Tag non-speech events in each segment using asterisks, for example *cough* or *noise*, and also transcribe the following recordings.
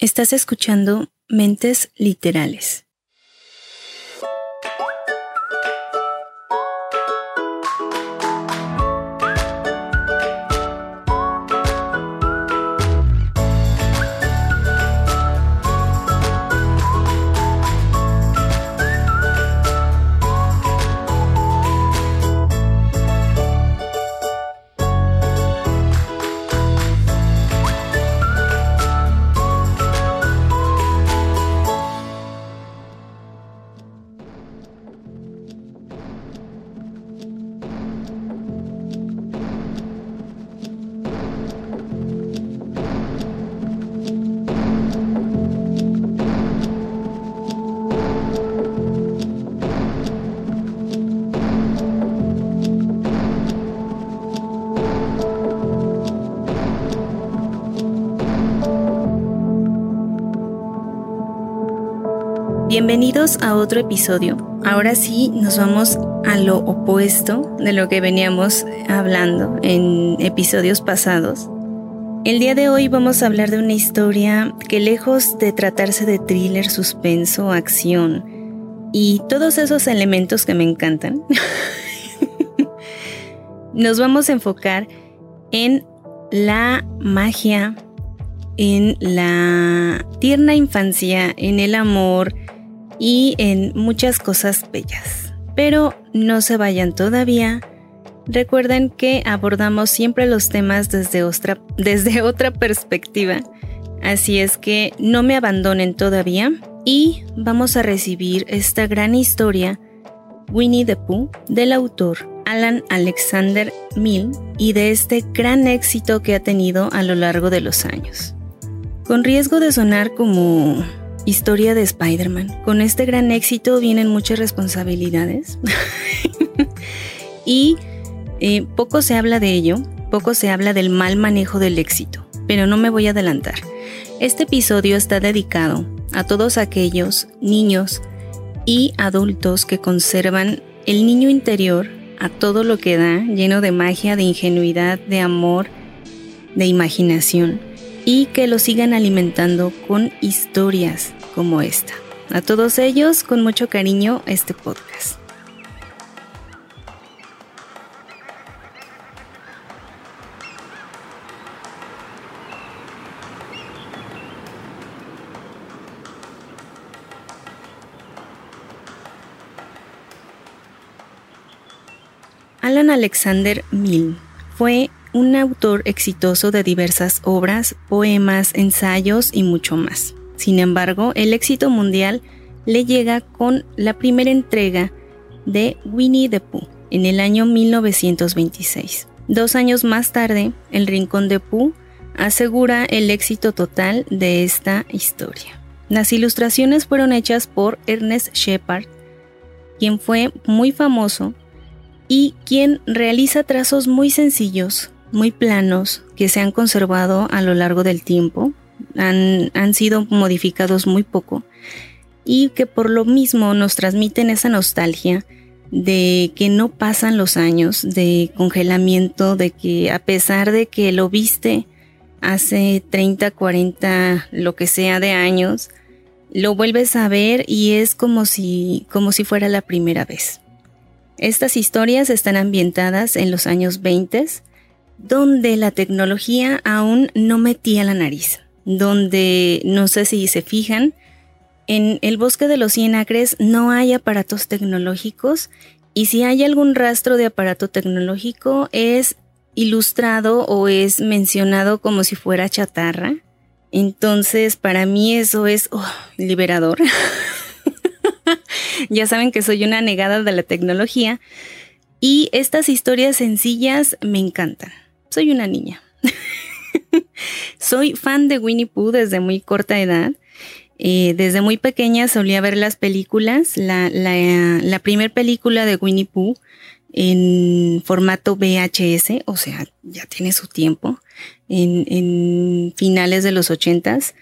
Estás escuchando Mentes Literales. Bienvenidos a otro episodio. Ahora sí nos vamos a lo opuesto de lo que veníamos hablando en episodios pasados. El día de hoy vamos a hablar de una historia que lejos de tratarse de thriller, suspenso, acción y todos esos elementos que me encantan, *laughs* nos vamos a enfocar en la magia, en la tierna infancia, en el amor, y en muchas cosas bellas. Pero no se vayan todavía. Recuerden que abordamos siempre los temas desde otra, *laughs* desde otra perspectiva. Así es que no me abandonen todavía y vamos a recibir esta gran historia Winnie the Pooh del autor Alan Alexander Mill y de este gran éxito que ha tenido a lo largo de los años. Con riesgo de sonar como historia de Spider-Man. Con este gran éxito vienen muchas responsabilidades *laughs* y eh, poco se habla de ello, poco se habla del mal manejo del éxito, pero no me voy a adelantar. Este episodio está dedicado a todos aquellos niños y adultos que conservan el niño interior a todo lo que da, lleno de magia, de ingenuidad, de amor, de imaginación, y que lo sigan alimentando con historias como esta. A todos ellos, con mucho cariño, este podcast. Alan Alexander Mill fue un autor exitoso de diversas obras, poemas, ensayos y mucho más. Sin embargo, el éxito mundial le llega con la primera entrega de Winnie the Pooh en el año 1926. Dos años más tarde, El Rincón de Pooh asegura el éxito total de esta historia. Las ilustraciones fueron hechas por Ernest Shepard, quien fue muy famoso y quien realiza trazos muy sencillos, muy planos, que se han conservado a lo largo del tiempo, han, sido modificados muy poco y que por lo mismo nos transmiten esa nostalgia de que no pasan los años de congelamiento, de que a pesar de que lo viste hace 30, 40, lo que sea de años, lo vuelves a ver y es como si, como si fuera la primera vez. Estas historias están ambientadas en los años 20, donde la tecnología aún no metía la nariz donde no sé si se fijan, en el bosque de los 100 acres no hay aparatos tecnológicos y si hay algún rastro de aparato tecnológico es ilustrado o es mencionado como si fuera chatarra. Entonces, para mí eso es oh, liberador. *laughs* ya saben que soy una negada de la tecnología y estas historias sencillas me encantan. Soy una niña. Soy fan de Winnie Pooh desde muy corta edad. Eh, desde muy pequeña solía ver las películas. La, primera película de Winnie Pooh en formato VHS, o sea, ya tiene su tiempo, en, finales de los ochentas.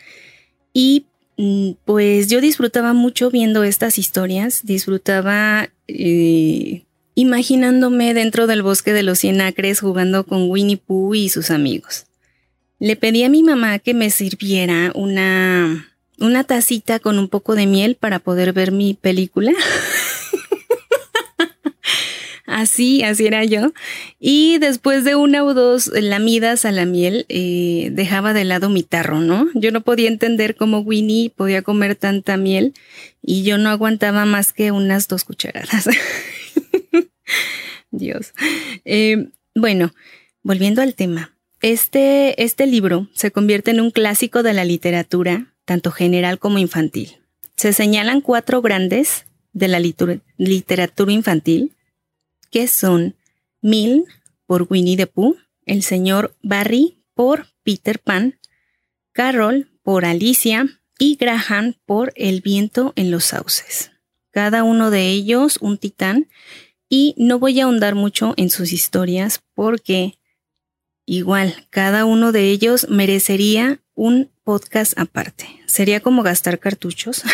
Y mm, pues yo disfrutaba mucho viendo estas historias, disfrutaba eh, imaginándome dentro del bosque de los cien acres jugando con Winnie Pooh y sus amigos. Le pedí a mi mamá que me sirviera una, una tacita con un poco de miel para poder ver mi película. *laughs* Así, así era yo. Y después de una o dos lamidas a la miel, eh, dejaba de lado mi tarro, ¿no? Yo no podía entender cómo Winnie podía comer tanta miel y yo no aguantaba más que unas dos cucharadas. *laughs* Dios. Eh, bueno, volviendo al tema. Este, este libro se convierte en un clásico de la literatura, tanto general como infantil. Se señalan cuatro grandes de la literatura infantil, que son Milne por Winnie the Pooh, el señor Barry por Peter Pan, Carol por Alicia y Graham por El viento en los sauces. Cada uno de ellos un titán y no voy a ahondar mucho en sus historias porque igual cada uno de ellos merecería un podcast aparte. Sería como gastar cartuchos. *laughs*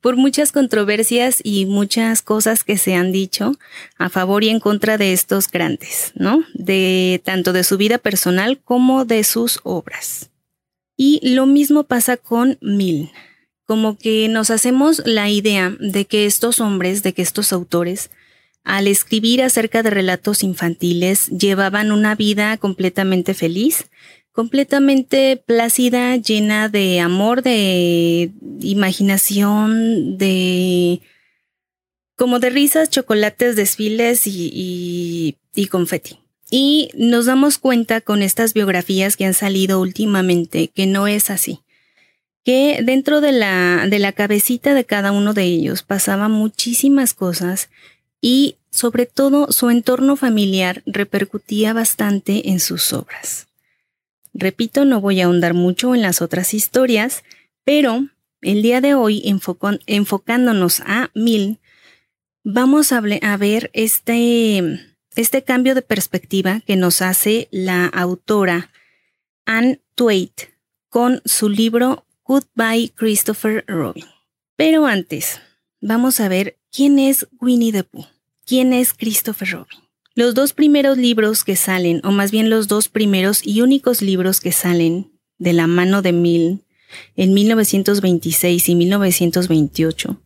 por muchas controversias y muchas cosas que se han dicho a favor y en contra de estos grandes, ¿no? De tanto de su vida personal como de sus obras. Y lo mismo pasa con Milne. Como que nos hacemos la idea de que estos hombres, de que estos autores, al escribir acerca de relatos infantiles, llevaban una vida completamente feliz, completamente plácida, llena de amor, de imaginación, de como de risas, chocolates, desfiles y, y, confeti. Y nos damos cuenta con estas biografías que han salido últimamente que no es así. Que dentro de la, de la cabecita de cada uno de ellos pasaban muchísimas cosas y sobre todo su entorno familiar repercutía bastante en sus obras. Repito, no voy a ahondar mucho en las otras historias, pero el día de hoy, enfocándonos a Mil, vamos a, ver este, este cambio de perspectiva que nos hace la autora Anne Twait con su libro Goodbye Christopher Robin. Pero antes, vamos a ver quién es Winnie the Pooh, quién es Christopher Robin. Los dos primeros libros que salen, o más bien los dos primeros y únicos libros que salen de la mano de Mill en 1926 y 1928,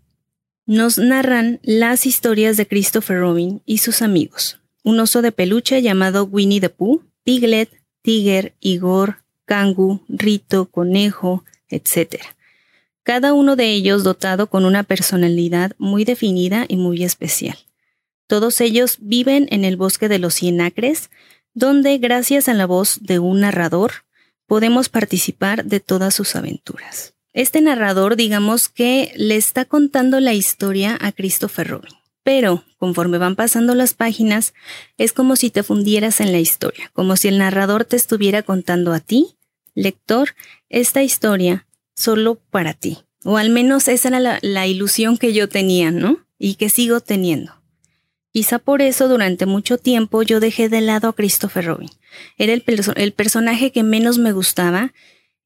nos narran las historias de Christopher Robin y sus amigos. Un oso de peluche llamado Winnie the Pooh, Piglet, Tiger, Igor, Kangu, Rito, Conejo, etc. Cada uno de ellos dotado con una personalidad muy definida y muy especial. Todos ellos viven en el bosque de los Cien Acres, donde gracias a la voz de un narrador podemos participar de todas sus aventuras. Este narrador, digamos que le está contando la historia a Christopher Robin, pero conforme van pasando las páginas, es como si te fundieras en la historia, como si el narrador te estuviera contando a ti, lector, esta historia solo para ti. O al menos esa era la, ilusión que yo tenía, ¿no? Y que sigo teniendo. Quizá por eso durante mucho tiempo yo dejé de lado a Christopher Robin. Era el, personaje que menos me gustaba,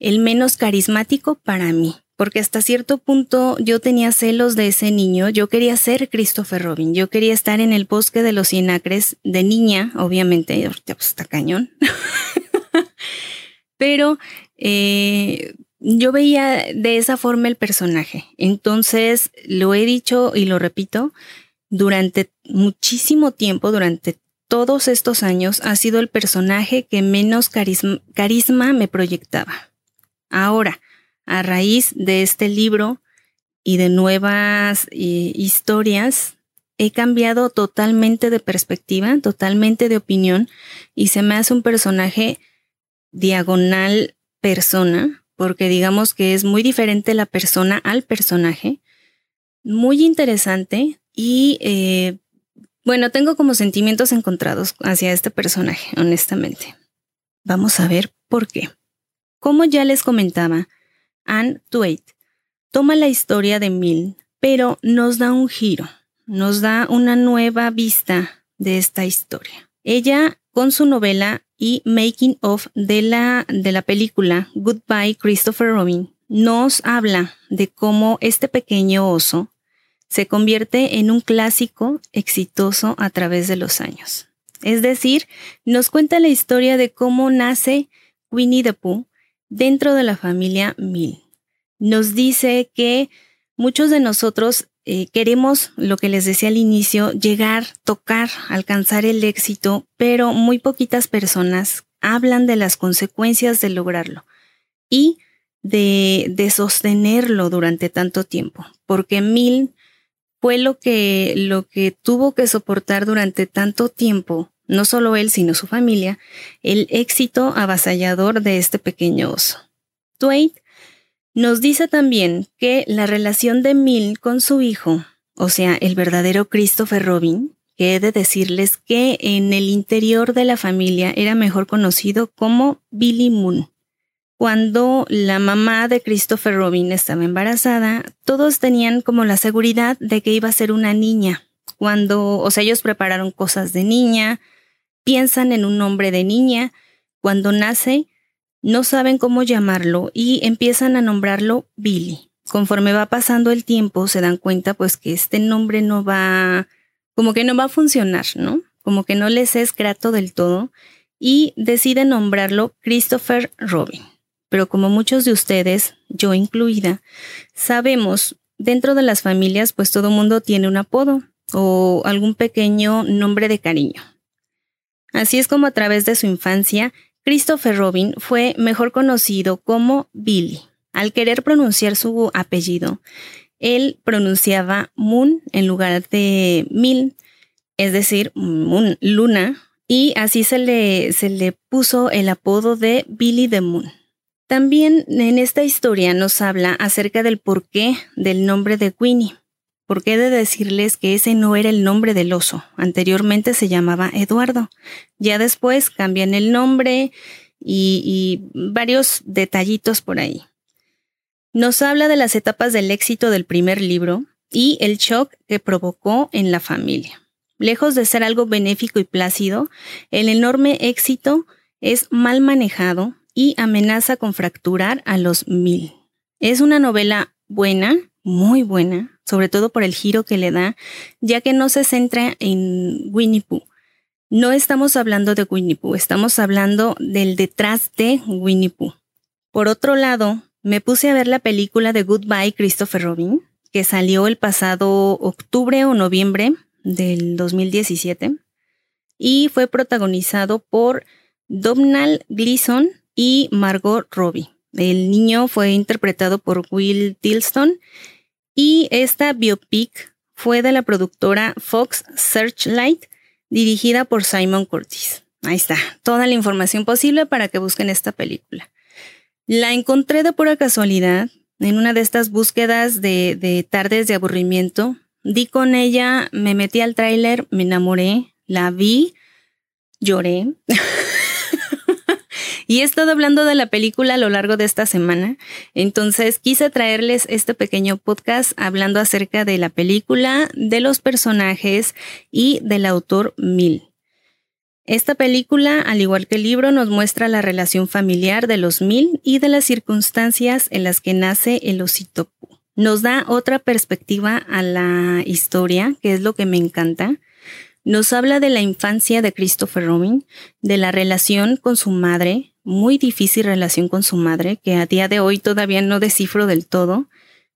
el menos carismático para mí porque hasta cierto punto yo tenía celos de ese niño, yo quería ser Christopher Robin, yo quería estar en el bosque de los cien acres de niña, obviamente, ahorita pues está cañón, *laughs* pero eh, yo veía de esa forma el personaje, entonces lo he dicho y lo repito, durante muchísimo tiempo, durante todos estos años, ha sido el personaje que menos carisma, me proyectaba. Ahora, a raíz de este libro y de nuevas eh, historias, he cambiado totalmente de perspectiva, totalmente de opinión y se me hace un personaje diagonal persona, porque digamos que es muy diferente la persona al personaje, muy interesante, y eh, bueno, tengo como sentimientos encontrados hacia este personaje, honestamente. Vamos a ver por qué. Como ya les comentaba, Anne Twait toma la historia de Mill, pero nos da un giro, nos da una nueva vista de esta historia. Ella, con su novela y making of de la, de la película Goodbye Christopher Robin, nos habla de cómo este pequeño oso se convierte en un clásico exitoso a través de los años. Es decir, nos cuenta la historia de cómo nace Winnie the Pooh dentro de la familia Mill. Nos dice que muchos de nosotros eh, queremos, lo que les decía al inicio, llegar, tocar, alcanzar el éxito, pero muy poquitas personas hablan de las consecuencias de lograrlo y de, de sostenerlo durante tanto tiempo, porque Mill fue lo que, lo que tuvo que soportar durante tanto tiempo, no solo él, sino su familia, el éxito avasallador de este pequeño oso. Twain nos dice también que la relación de Mill con su hijo, o sea, el verdadero Christopher Robin, que he de decirles que en el interior de la familia era mejor conocido como Billy Moon. Cuando la mamá de Christopher Robin estaba embarazada, todos tenían como la seguridad de que iba a ser una niña. Cuando, o sea, ellos prepararon cosas de niña, piensan en un nombre de niña, cuando nace, no saben cómo llamarlo y empiezan a nombrarlo Billy. Conforme va pasando el tiempo, se dan cuenta pues que este nombre no va, como que no va a funcionar, ¿no? Como que no les es grato del todo y deciden nombrarlo Christopher Robin pero como muchos de ustedes, yo incluida, sabemos, dentro de las familias, pues todo mundo tiene un apodo o algún pequeño nombre de cariño. Así es como a través de su infancia, Christopher Robin fue mejor conocido como Billy. Al querer pronunciar su apellido, él pronunciaba Moon en lugar de Mil, es decir, Moon, Luna, y así se le, se le puso el apodo de Billy the Moon. También en esta historia nos habla acerca del porqué del nombre de Winnie. Porque he de decirles que ese no era el nombre del oso. Anteriormente se llamaba Eduardo. Ya después cambian el nombre y, y varios detallitos por ahí. Nos habla de las etapas del éxito del primer libro y el shock que provocó en la familia. Lejos de ser algo benéfico y plácido, el enorme éxito es mal manejado y amenaza con fracturar a los mil. Es una novela buena, muy buena, sobre todo por el giro que le da, ya que no se centra en Winnie Pooh. No estamos hablando de Winnie Pooh, estamos hablando del detrás de Winnie Pooh. Por otro lado, me puse a ver la película de Goodbye Christopher Robin, que salió el pasado octubre o noviembre del 2017 y fue protagonizado por Domhnall Gleeson y Margot Robbie. El niño fue interpretado por Will Tilston y esta biopic fue de la productora Fox Searchlight, dirigida por Simon Curtis. Ahí está, toda la información posible para que busquen esta película. La encontré de pura casualidad en una de estas búsquedas de, de tardes de aburrimiento. Di con ella, me metí al tráiler, me enamoré, la vi, lloré. *laughs* Y he estado hablando de la película a lo largo de esta semana, entonces quise traerles este pequeño podcast hablando acerca de la película, de los personajes y del autor Mil. Esta película, al igual que el libro, nos muestra la relación familiar de los Mil y de las circunstancias en las que nace el osito Nos da otra perspectiva a la historia, que es lo que me encanta. Nos habla de la infancia de Christopher Robin, de la relación con su madre, muy difícil relación con su madre, que a día de hoy todavía no descifro del todo,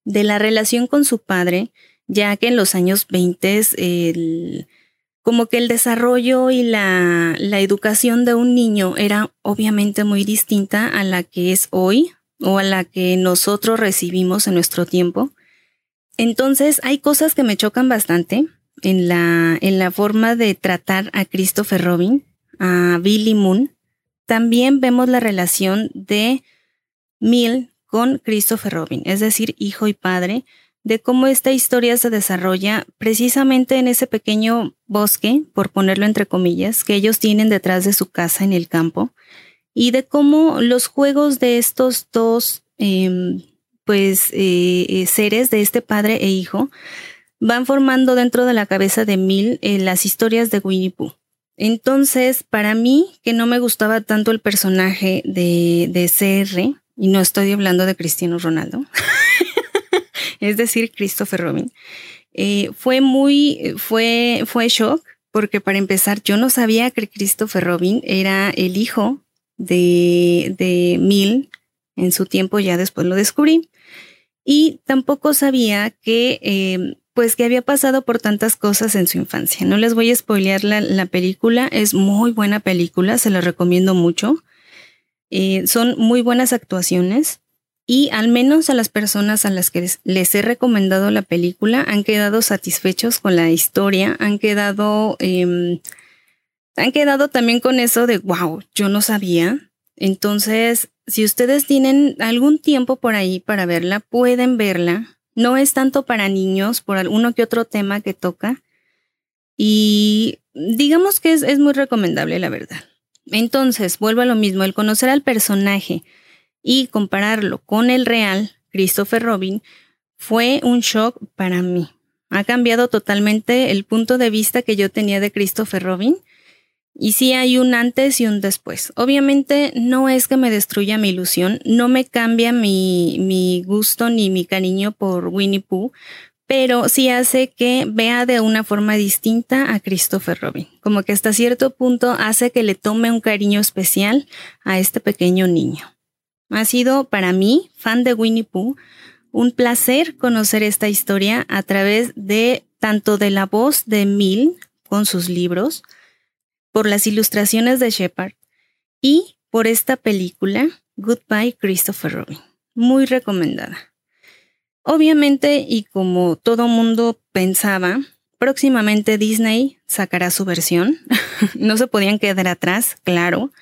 de la relación con su padre, ya que en los años 20 el, como que el desarrollo y la, la educación de un niño era obviamente muy distinta a la que es hoy o a la que nosotros recibimos en nuestro tiempo. Entonces hay cosas que me chocan bastante en la, en la forma de tratar a Christopher Robin, a Billy Moon, también vemos la relación de Mill con Christopher Robin, es decir, hijo y padre, de cómo esta historia se desarrolla precisamente en ese pequeño bosque, por ponerlo entre comillas, que ellos tienen detrás de su casa en el campo, y de cómo los juegos de estos dos em, pues eh, eh, seres de este padre e hijo van formando dentro de la cabeza de Mill eh, las historias de Winnie Pooh. Entonces, para mí, que no me gustaba tanto el personaje de, de CR, y no estoy hablando de Cristiano Ronaldo, *laughs* es decir, Christopher Robin, eh, fue muy, fue, fue shock porque para empezar yo no sabía que Christopher Robin era el hijo de, de Mill, en su tiempo ya después lo descubrí, y tampoco sabía que eh, pues que había pasado por tantas cosas en su infancia. No les voy a spoilear la, película, es muy buena película, se la recomiendo mucho. Eh, son muy buenas actuaciones y al menos a las personas a las que les, he recomendado la película han quedado satisfechos con la historia, han quedado, em, han quedado también con eso de, wow, yo no sabía. Entonces, si ustedes tienen algún tiempo por ahí para verla, pueden verla no es tanto para niños por alguno que otro tema que toca. Y digamos que es, muy recomendable, la verdad. Entonces, vuelvo a lo mismo, el conocer al personaje y compararlo con el real, Christopher Robin, fue un shock para mí. Ha cambiado totalmente el punto de vista que yo tenía de Christopher Robin y sí hay un antes y un después. Obviamente no es que me destruya mi ilusión, no me cambia mi, mi gusto ni mi cariño por Winnie Pooh, pero sí hace que vea de una forma distinta a Christopher Robin. Como que hasta cierto punto hace que le tome un cariño especial a este pequeño niño. Ha sido para mí, fan de Winnie Pooh, un placer conocer esta historia a través de tanto de la voz de Mill con sus libros, por las ilustraciones de Shepard y por esta película, Goodbye Christopher Robin. Muy recomendada. Obviamente, y como todo mundo pensaba, próximamente Disney sacará su versión. *laughs* no se podían quedar atrás, claro.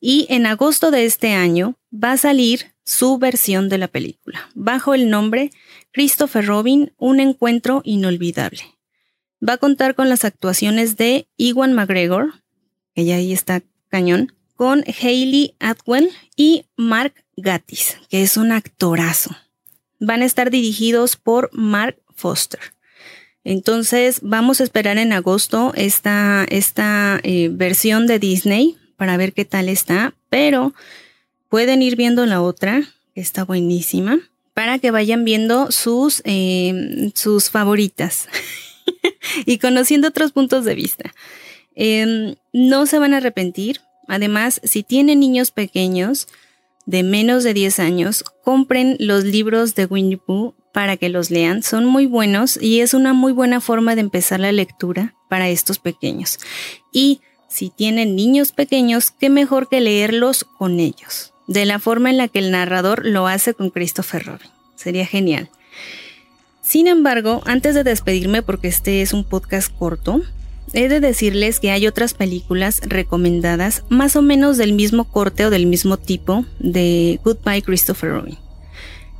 Y en agosto de este año va a salir su versión de la película, bajo el nombre Christopher Robin, un encuentro inolvidable. Va a contar con las actuaciones de Iwan McGregor, que ya ahí está cañón, con Hayley Atwell y Mark Gatiss, que es un actorazo. Van a estar dirigidos por Mark Foster. Entonces vamos a esperar en agosto esta, esta eh, versión de Disney para ver qué tal está, pero pueden ir viendo la otra, que está buenísima, para que vayan viendo sus, eh, sus favoritas. *laughs* *laughs* y conociendo otros puntos de vista. Em, no se van a arrepentir. Además, si tienen niños pequeños de menos de 10 años, compren los libros de Winnie Pooh para que los lean. Son muy buenos y es una muy buena forma de empezar la lectura para estos pequeños. Y si tienen niños pequeños, qué mejor que leerlos con ellos, de la forma en la que el narrador lo hace con Christopher Robin. Sería genial. Sin embargo, antes de despedirme, porque este es un podcast corto, he de decirles que hay otras películas recomendadas más o menos del mismo corte o del mismo tipo de Goodbye Christopher Robin.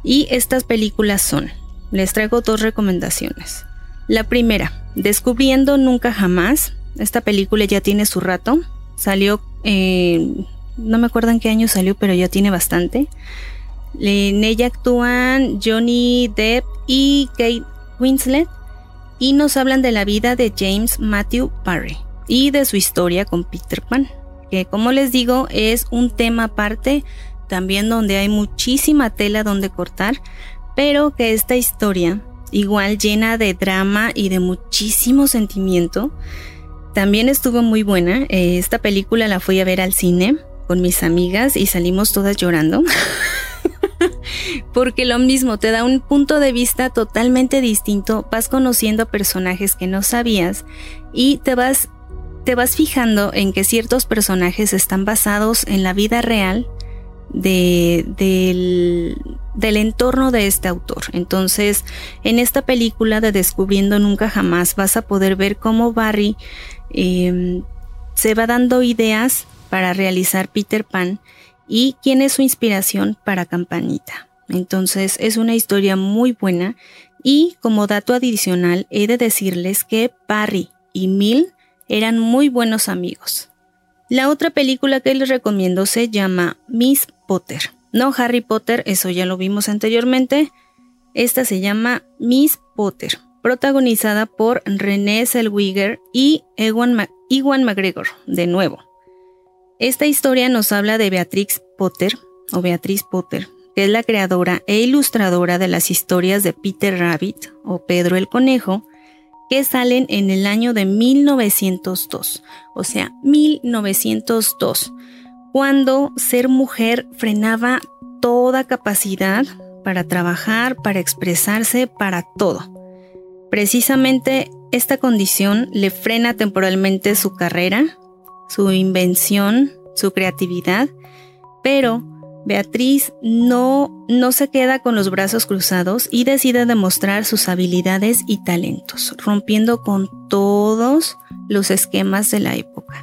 Y estas películas son, les traigo dos recomendaciones. La primera, Descubriendo Nunca Jamás. Esta película ya tiene su rato. Salió, eh, no me acuerdo en qué año salió, pero ya tiene bastante. En ella actúan Johnny Depp y Kate Winslet y nos hablan de la vida de James Matthew Parry y de su historia con Peter Pan, que como les digo es un tema aparte, también donde hay muchísima tela donde cortar, pero que esta historia, igual llena de drama y de muchísimo sentimiento, también estuvo muy buena. Eh, esta película la fui a ver al cine con mis amigas y salimos todas llorando. *laughs* *laughs* porque lo mismo te da un punto de vista totalmente distinto, vas conociendo personajes que no sabías y te vas te vas fijando en que ciertos personajes están basados en la vida real de, del, del, entorno de este autor. Entonces, en esta película de Descubriendo Nunca Jamás vas a poder ver cómo Barry em, se va dando ideas para realizar Peter Pan y quién es su inspiración para Campanita. Entonces es una historia muy buena y como dato adicional he de decirles que Parry y Mill eran muy buenos amigos. La otra película que les recomiendo se llama Miss Potter. No Harry Potter, eso ya lo vimos anteriormente. Esta se llama Miss Potter, protagonizada por Renée Zellweger y Ewan, McGregor, de nuevo. Esta historia nos habla de Beatrix Potter, o Beatriz Potter, que es la creadora e ilustradora de las historias de Peter Rabbit o Pedro el Conejo, que salen en el año de 1902, o sea, 1902, cuando ser mujer frenaba toda capacidad para trabajar, para expresarse, para todo. Precisamente esta condición le frena temporalmente su carrera, su invención, su creatividad, pero Beatriz no, no se queda con los brazos cruzados y decide demostrar sus habilidades y talentos, rompiendo con todos los esquemas de la época.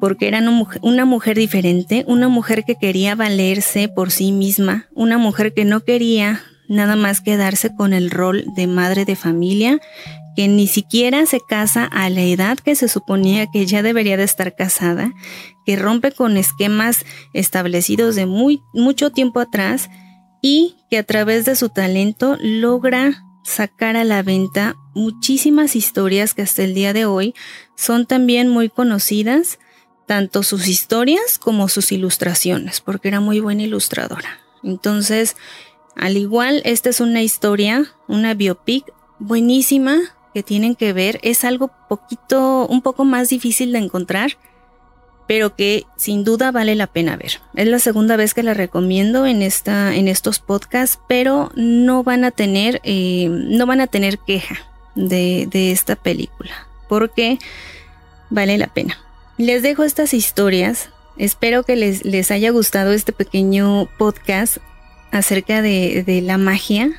Porque era una mujer, una mujer diferente, una mujer que quería valerse por sí misma, una mujer que no quería nada más quedarse con el rol de madre de familia, que ni siquiera se casa a la edad que se suponía que ya debería de estar casada, que rompe con esquemas establecidos de muy, mucho tiempo atrás y que a través de su talento logra sacar a la venta muchísimas historias que hasta el día de hoy son también muy conocidas, tanto sus historias como sus ilustraciones, porque era muy buena ilustradora. Entonces, al igual, esta es una historia, una biopic buenísima que tienen que ver. Es algo poquito, un poco más difícil de encontrar, pero que sin duda vale la pena ver. Es la segunda vez que la recomiendo en esta, en estos podcasts, pero no van a tener, eh, no van a tener queja de, de esta película, porque vale la pena. Les dejo estas historias. Espero que les, les haya gustado este pequeño podcast acerca de, de la magia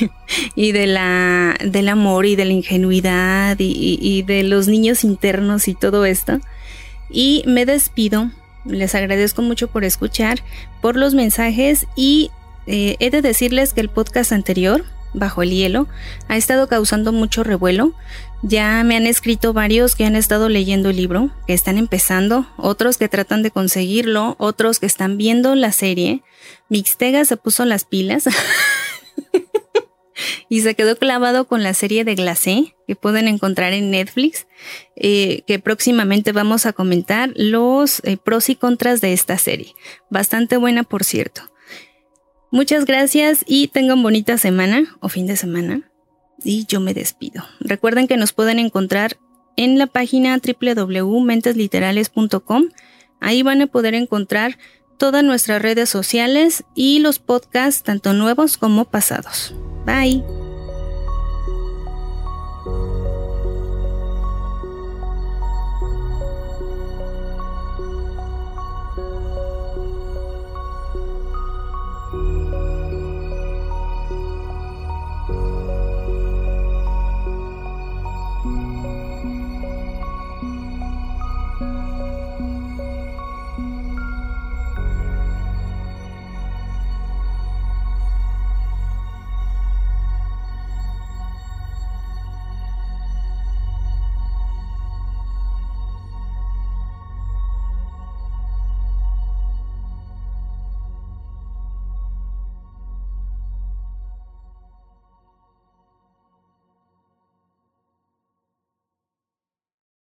*laughs* y de la, del amor y de la ingenuidad y, de los niños internos y todo esto. Y me despido. Les agradezco mucho por escuchar, por los mensajes y eh, he de decirles que el podcast anterior, Bajo el Hielo, ha estado causando mucho revuelo. Ya me han escrito varios que han estado leyendo el libro, que están empezando, otros que tratan de conseguirlo, otros que están viendo la serie. Mixtega se puso las pilas. *laughs* y se quedó clavado con la serie de Glacé que pueden encontrar en Netflix, eh, que próximamente vamos a comentar los eh, pros y contras de esta serie. Bastante buena, por cierto. Muchas gracias y tengan bonita semana o fin de semana. Y yo me despido. Recuerden que nos pueden encontrar en la página www.mentesliterales.com. Ahí van a poder encontrar todas nuestras redes sociales y los podcasts, tanto nuevos como pasados. Bye.